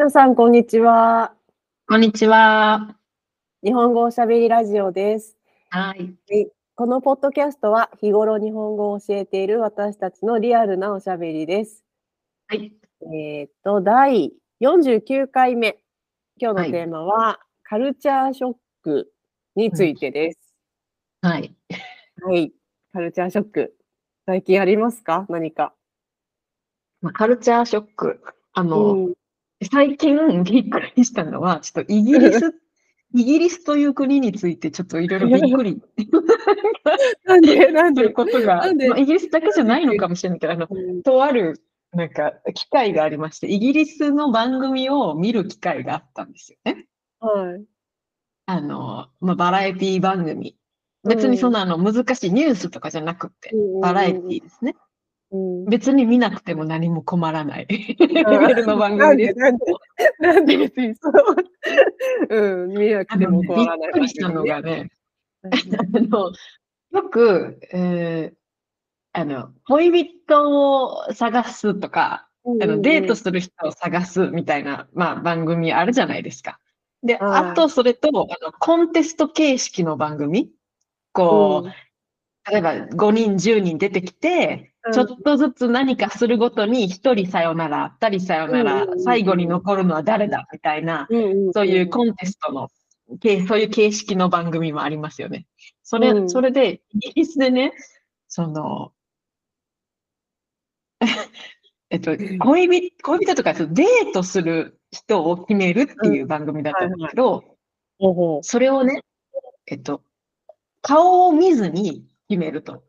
皆さん、こんにちは。こんにちは。日本語おしゃべりラジオです。はい。このポッドキャストは日頃日本語を教えている私たちのリアルなおしゃべりです。はい。えっ、と、第49回目。今日はいのテーマは、カルチャーショックについてです。はい。はい。カルチャーショック。最近ありますか？何か。まあ、カルチャーショック。あの、うん最近びっくりしたのは、ちょっとイギリス、イギリスという国についてちょっといろいろびっくりなんで？なんするで、ことが、まあ、イギリスだけじゃないのかもしれないけど、あの、うんとある、なんか、機会がありまして、イギリスの番組を見る機会があったんですよね。はい。あの、まあ、バラエティ番組。別にそんなあの難しいニュースとかじゃなくて、バラエティですね。うん。別に見なくても何も困らない。レベルの番なん組で。なんで、なんで別にそう、うん、見なくても困らないくりしたのがね、うんあの、よく、えーあの、恋人を探すとか、あのデートする人を探すみたいな、まあ、番組あるじゃないですか。で、はい。あとそれと、あの、コンテスト形式の番組。こう、例えば5人、10人出てきて、うんちょっとずつ何かするごとに1人さよなら、2人さよなら最後に残るのは誰だみたいな、そういうコンテストの、けそういう形式の番組もありますよね。それ、うん。それで、イギリスでね、その、えっと、恋人、恋人とか、デートする人を決めるっていう番組だったんだけど、それをね、えっと、顔を見ずに決めると。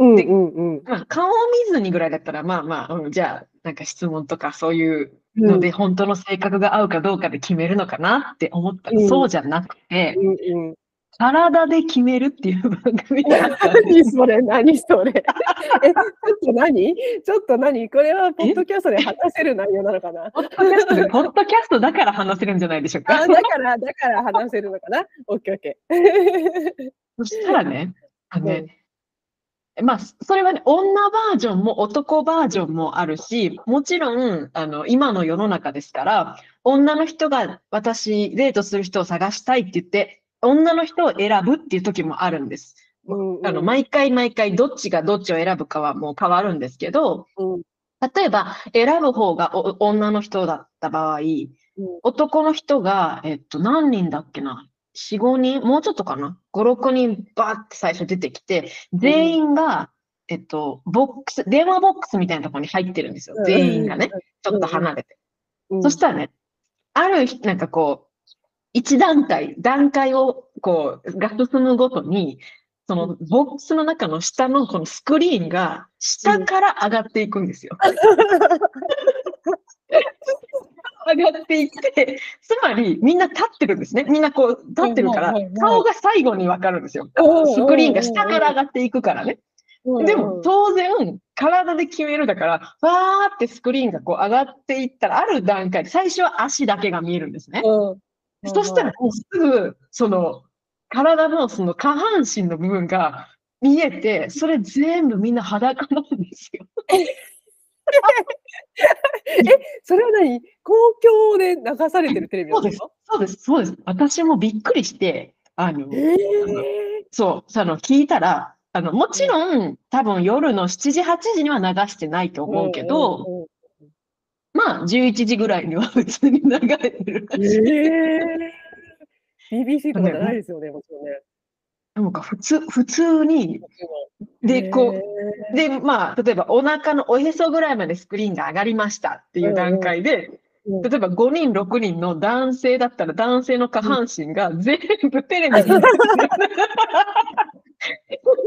ううんでうんうん。まあ、顔を見ずにぐらいだったら、まあまあ、うん、じゃあ、なんか質問とかそういうので、本当の性格が合うかどうかで決めるのかなって思ったら、うん。そうじゃなくて、うんうん。体で決めるっていう番組だったんです。何それ何それ。え、ちょっと何？ちょっと何？これはポッドキャストで話せる内容なのかな？ポッドキャストで、ポッドキャストだから話せるんじゃないでしょうか？あ、。だから、だから話せるのかな？オッケーオッケー。そしたらね、あのね、まあ、それはね、女バージョンも男バージョンもあるし、もちろん、あの、今の世の中ですから、女の人が私、デートする人を探したいって言って、女の人を選ぶっていう時もあるんです。うんうん。あの、毎回毎回どっちがどっちを選ぶかはもう変わるんですけど、うん。例えば、選ぶ方がお女の人だった場合、男の人が、えっと、何人だっけな？?4、5人もうちょっとかな ?5、6人バーって最初出てきて、全員が、えっと、ボックス、電話ボックスみたいなところに入ってるんですよ。全員がね、ちょっと離れて。うん。そしたらね、ある日、なんかこう、一段階、段階を、こう、が進むごとに、その、ボックスの中の下のこのスクリーンが、下から上がっていくんですよ。上がっていって、つまり、みんな立ってるんですね。みんなこう、立ってるから顔が最後にわかるんですよ。うんスクリーンが下から上がっていくからね。うんでも、当然、体で決めるだから、わーってスクリーンがこう上がっていったら、ある段階で、最初は足だけが見えるんですね。うんそしたら、もうすぐ、その、体のその下半身の部分が見えて、それ全部みんな裸なんですよ。それは何？公共で流されてるテレビそうです。そうです。そうです。私もびっくりして、あの、えそう、その聞いたら、あの、もちろん、多分夜の7時、8時には流してないと思うけど、まあ、11時ぐらいには普通に流れてるらうんしい。えー BBC とかじゃないですよね、もちろんね。なんか普通、普通に、で、こう、で、まあ、例えばお腹のおへそぐらいまでスクリーンが上がりましたっていう段階で、うん例えば5人、6人の男性だったら男性の下半身が全部テレビに。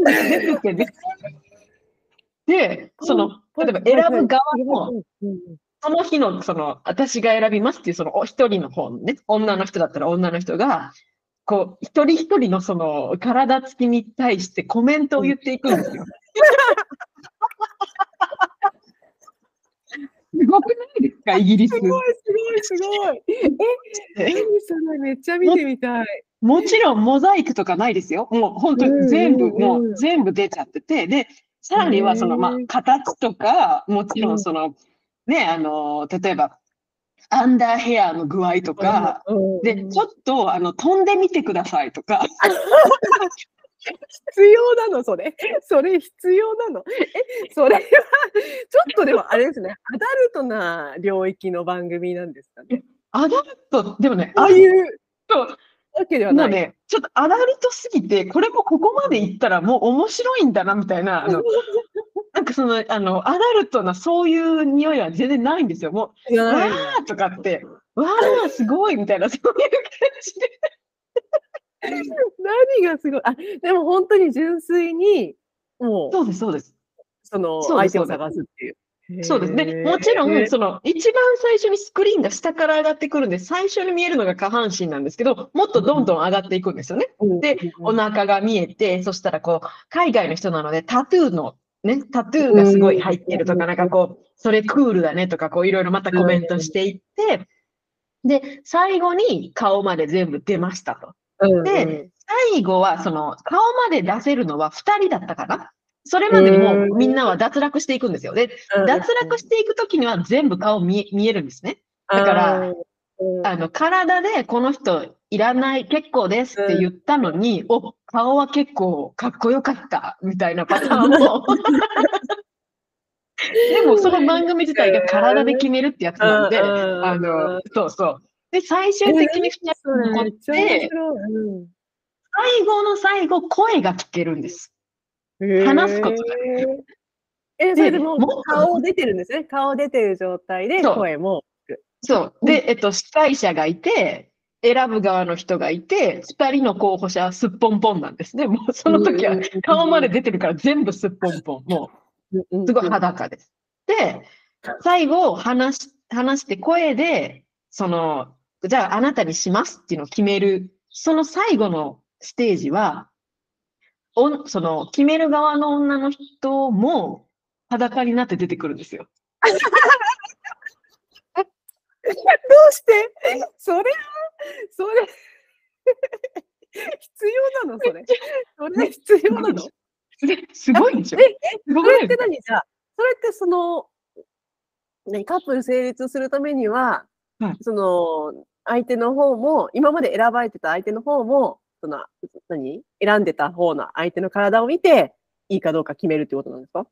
出ててね。で、その、例えば選ぶ側も、その日の、その、私が選びますっていう、その、お一人の方のね、女の人だったら女の人が、こう、一人一人のその、体つきに対してコメントを言っていくんですよ。すごくないですか、イギリス？す。ごい、すごい、すごい。え、え？何それ、めっちゃ見てみたい。もちろんモザイクとかないですよ。もう本当に全部、もう全部出ちゃってて、で、さらにはその、まあ形とか、もちろうんんその、ね、あの、例えば、アンダーヘアの具合とか、で、ちょっと、あの、飛んでみてくださいとか。必要なの、それ。それ必要なの。え、それは、ちょっとでもあれですね、アダルトな領域の番組なんですかね。アダルト、でもね、ああいうそうわけではない。ね、ちょっとアダルトすぎて、これもここまでいったらもう面白いんだな、みたいな、あの、なんかその、あの、アダルトなそういう匂いは全然ないんですよ。もう、わーとかって、わーすごいみたいな、そういう感じで。何がすごい？あ、でも本当に純粋に、もう、そうです、そうです。その、相手を探すっていう。そうですね。もちろん、その、一番最初にスクリーンが下から上がってくるんで、最初に見えるのが下半身なんですけど、もっとどんどん上がっていくんですよね。で、お腹が見えて、そしたらこう、海外の人なので、タトゥーの、ね、タトゥーがすごい入ってるとか、なんかこう、それクールだねとか、こう、いろいろまたコメントしていって、で、最後に顔まで全部出ましたと。で、最後は、その、顔まで出せるのは2人だったかな？それまでにもうみんなは脱落していくんですよ。で、脱落していくときには全部顔見見えるんですね。だから、あの、体でこの人いらない、結構ですって言ったのに、お、顔は結構かっこよかった、みたいなパターンも。でも、その番組自体が体で決めるってやつなんで、あの、そうそう。で、最終的に2人残って、最後の最後、声が聞けるんです。話すことができる。え、それでも顔出てるんですね。顔出てる状態で声もそう。で、えっと、司会者がいて、選ぶ側の人がいて、二人の候補者はすっぽんぽんなんですね。もうその時は顔まで出てるから全部すっぽんぽん。もう、すごい裸です。で、最後話し、話して声で、その、じゃああなたにしますっていうのを決める。その最後のステージは、おその、決める側の女の人も裸になって出てくるんですよ。どうして？それは、それ、必要なの？それ。それ必要なの？すごいでしょえ、それって何？じゃあ、それってその、何、カップル成立するためには、うん、その、相手の方も、今まで選ばれてた相手の方も、その、何？選んでた方の相手の体を見て、いいかどうか決めるってことなんですか？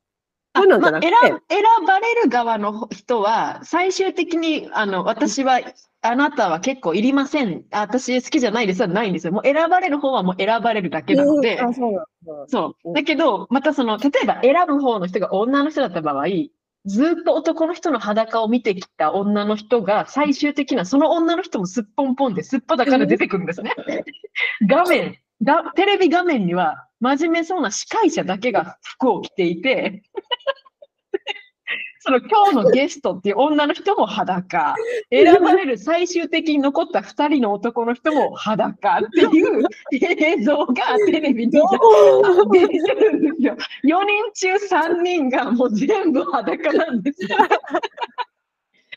そういうのじゃなくて、まあ、選選ばれる側の人は、最終的に、あの、私は、あなたは結構いりません。私好きじゃないですはないんですよ。もう選ばれる方はもう選ばれるだけなので。そうそう。だけど、またその、例えば選ぶ方の人が女の人だった場合、ずっと男の人の裸を見てきた女の人が、最終的な、その女の人もすっぽんぽんですっぱだから出てくるんですね。画面が、テレビ画面には、真面目そうな司会者だけが服を着ていて、その今日のゲストっていう女の人も裸。選ばれる最終的に残った2人の男の人も裸っていう映像がテレビに出てるんですよ。4人中3人がもう全部裸なんですよ。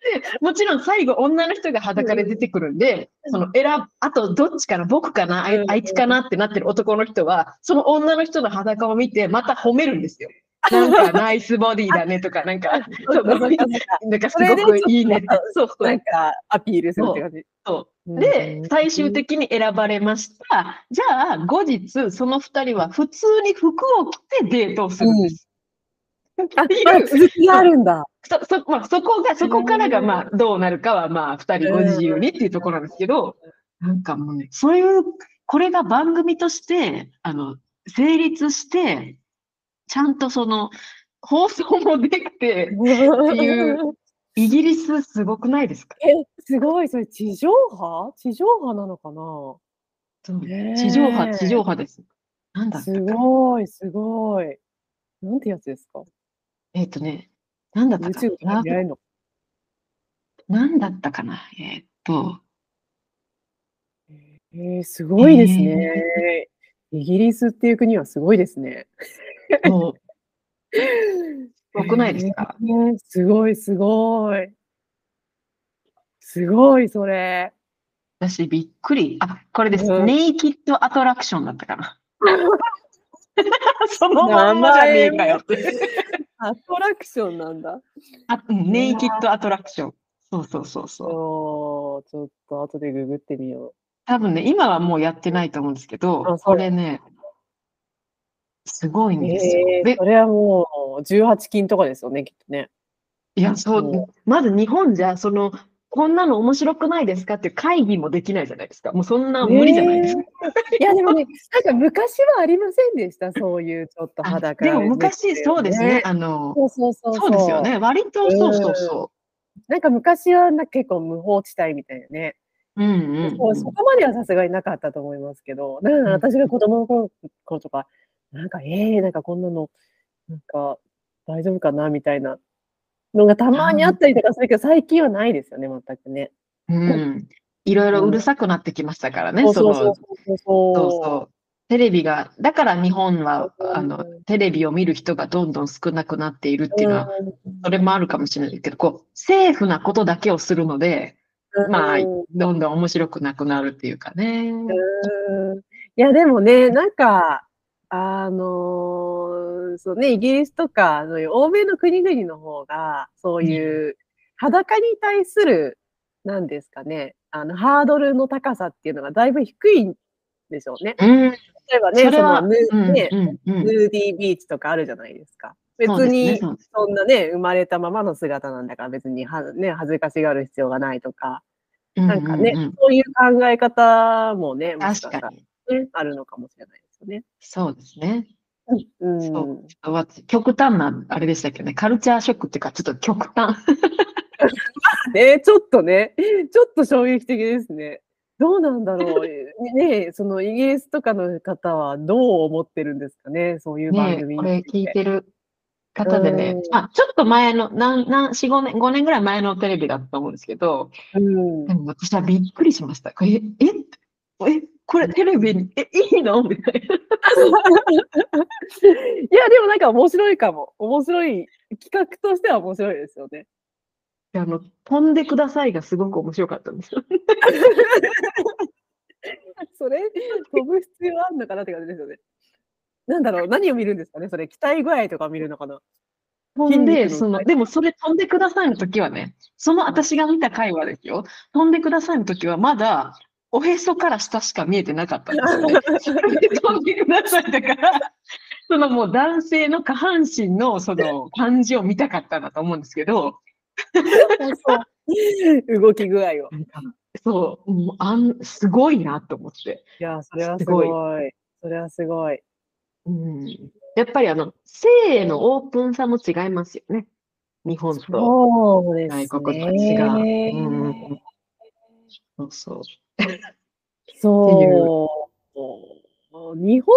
もちろん最後女の人が裸で出てくるんで、その選あとどっちかな、僕かな、あいつかなってなってる男の人は、その女の人の裸を見てまた褒めるんですよ。なんかナイスボディだねとか、なんか、なんかすごくいいねって。そうそう。なんかアピールするって感じ。そう。で、最終的に選ばれました。じゃあ、後日、その二人は普通に服を着てデートをするんです。あ、続きがあるんだ。そ、そ、まあ、そこが、そこからが、まあ、どうなるかは、まあ、二人ご自由にっていうところなんですけど、なんかもうね、そういう、これが番組として、あの、成立して、ちゃんとその、放送もできてっていう、イギリスすごくないですか？え、すごい。それ地上波？地上波なのかな？地上波、地上波です。なんだすごい、すごい。なんてやつですか？えっ、とね、なんだったかな？なんだったかな？えっ、と。えー、すごいですね、えー、イギリスっていう国はすごいですね。すごくないですか、えー、すごい、すごい。すごい、それ。私、びっくり。あ、これです。うん、ネイキッドアトラクションだったかな。そのまんまじゃねえかよって。アトラクションなんだ。あネイキッドアトラクション。そうそうそうそう。ちょっと後でググってみよう。多分ね、今はもうやってないと思うんですけど、あそうこれね、すごいんですよ。でえーそれはもう18金とかですよね、きっとね。いや、そうんう、まず日本じゃ、その、こんなの面白くないですかっていう会議もできないじゃないですか。もうそんな無理じゃないですか。いや、でもね、なんか昔はありませんでした、そういうちょっとあ裸でも昔、そうですね。。あその、うそうそうそうですよね。割と、そうそうそなんか昔はな結構無法地帯みたいなね。う。うんうんうんそうそこまではさすがになかったと思いますけど、なんか私が子供の頃頃とか、なんか、えー、なんかこんなの、なんか大丈夫かなみたいなのがたまにあったりとかするけど、最近はないですよね、全くね。うん。いろいろうるさくなってきましたからね。そうそのそうそうそうそうそう。そう。テレビが、だから日本は、うんあの、テレビを見る人がどんどん少なくなっているっていうのは、それもあるかもしれないけど、こう、セーフなことだけをするので、うんまあうんどんどん面白くなくなるっていうかね。うんいや、でもね、なんか、あのーそうね、イギリスとか、欧米の国々の方が、そういう裸に対する、なんですかね、あの、ハードルの高さっていうのがだいぶ低いんでしょうね。うん。例えばね、そのヌうん、ね。ヌーディービーチとかあるじゃないですか。別に、そんなね、生まれたままの姿なんだから別には、ね、恥ずかしがる必要がないとか、なんかね、そういう考え方もね、もしかしたら。ね、あるのかもしれないよね。そうですね。うん。そうわ極端な、あれでしたけどね、カルチャーショックっていうか、ちょっと極端。ね、ちょっとね、ちょっと衝撃的ですね。どうなんだろう。ね、そのイギリスとかの方はどう思ってるんですかね、そういう番ね組これ聞いてる方でねあ、ちょっと前の、なん、なん、4、5年、5年ぐらい前のテレビだったと思うんですけど、うんで。も私はびっくりしました。え、え、え、これテレビに、え、いいの？みたいな。いや、でもなんか面白いかも。面白い、企画としては面白いですよね。あの、飛んでくださいがすごく面白かったんですよ。それ、飛ぶ必要あるのかなって感じですよね。なんだろう、何を見るんですかね、それ、期待具合とか見るのかな？飛んで、その、でもそれ飛んでくださいの時はね、その私が見た会話ですよ。飛んでくださいの時はまだ、おへそから下しか見えてなかったんですよね。それで飛んでくださいだから、そのもう男性の下半身のその感じを見たかったんだと思うんですけど、そう動き具合を。そう、もうあん、すごいなと思って。いや、それはすすごごい。いそれはすごい。うん、やっぱりあの、性へのオープンさも違いますよね。日本とそうですね。外国と違う。うん、そうそう。そう。日本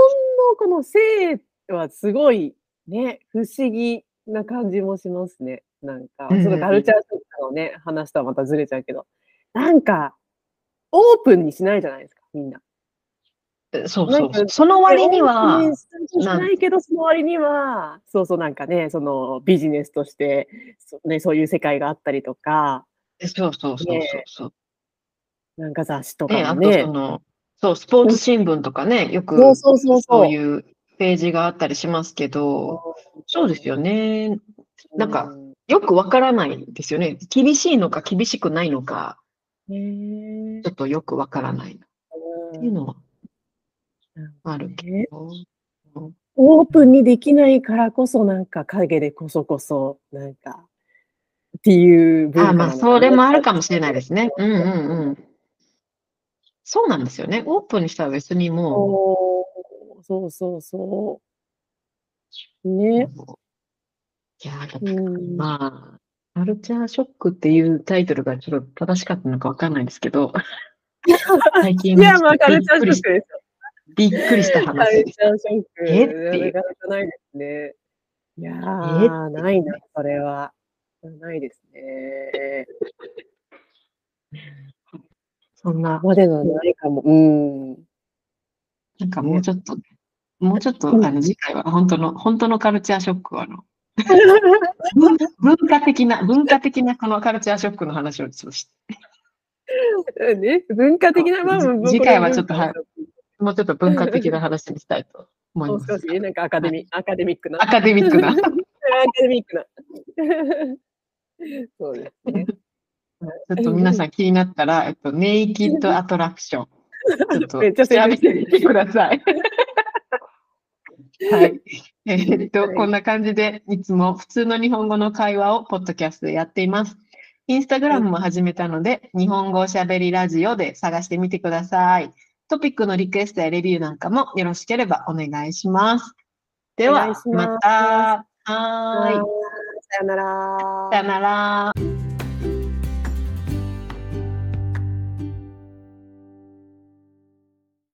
のこの性はすごいね、不思議な感じもしますね。なんか、うんそのカルチャーショックのね、話とはまたずれちゃうけど、なんか、オープンにしないじゃないですか、みんな。そうなんかそう。その割にはしないけど、その割には、そうそう、なんかね、そのビジネスとして、そ,、ね、そういう世界があったりとか、そうそうそうそうねそう。なんか雑誌とね、あとそ、の、そう、スポーツ新聞とかね、よくそうそうそうそうそういうページがあったりしますけど、そうですよね。なんかうよくわからないですよね。厳しいのか厳しくないのか、ねちょっとよくわからないっていうのはあるけど。オープンにできないからこそ、なんか影でこそこそ、なんか、っていう文化あ、まあ、それもあるかもしれないですね。うんうんうん。そうなんですよね。オープンにしたら別にもそうそうそうそう。う、ね。いや、うん、まあ、カルチャーショックっていうタイトルがちょっと正しかったのかわかんないですけど、最近いや、まあ、カルチャーショックですよ。びっくりしたカル話です。チャーショック。え？っていうなかなかないですね。いやえ？ー、ないな、それは。ないですね。そんな、までのないかも。うん。なんかもうちょっと、もうちょっと、うんあの、次回は本当の、本当のカルチャーショックを、あの、文 文化的な、文化的なこのカルチャーショックの話をちょっとして、ね、文化的な、次回はちょっとはいもうちょっと文化的な話にしたいと思いますもう少。し、なんかアカデミ、アカデミックな。アカデミックな。アカデミックな。そうですね。ちょっと皆さん気になったら、えっと、ネイキッドアトラクション。ちょっと 調べてみてください。はい。えーっと、はいこんな感じで、いつも普通の日本語の会話をポッドキャストでやっています。インスタグラムも始めたので、日本語おしゃべりラジオで探してみてください。トピックのリクエストやレビューなんかもよろしければお願いします。ではますまた。はーい。さよなら。さよなら。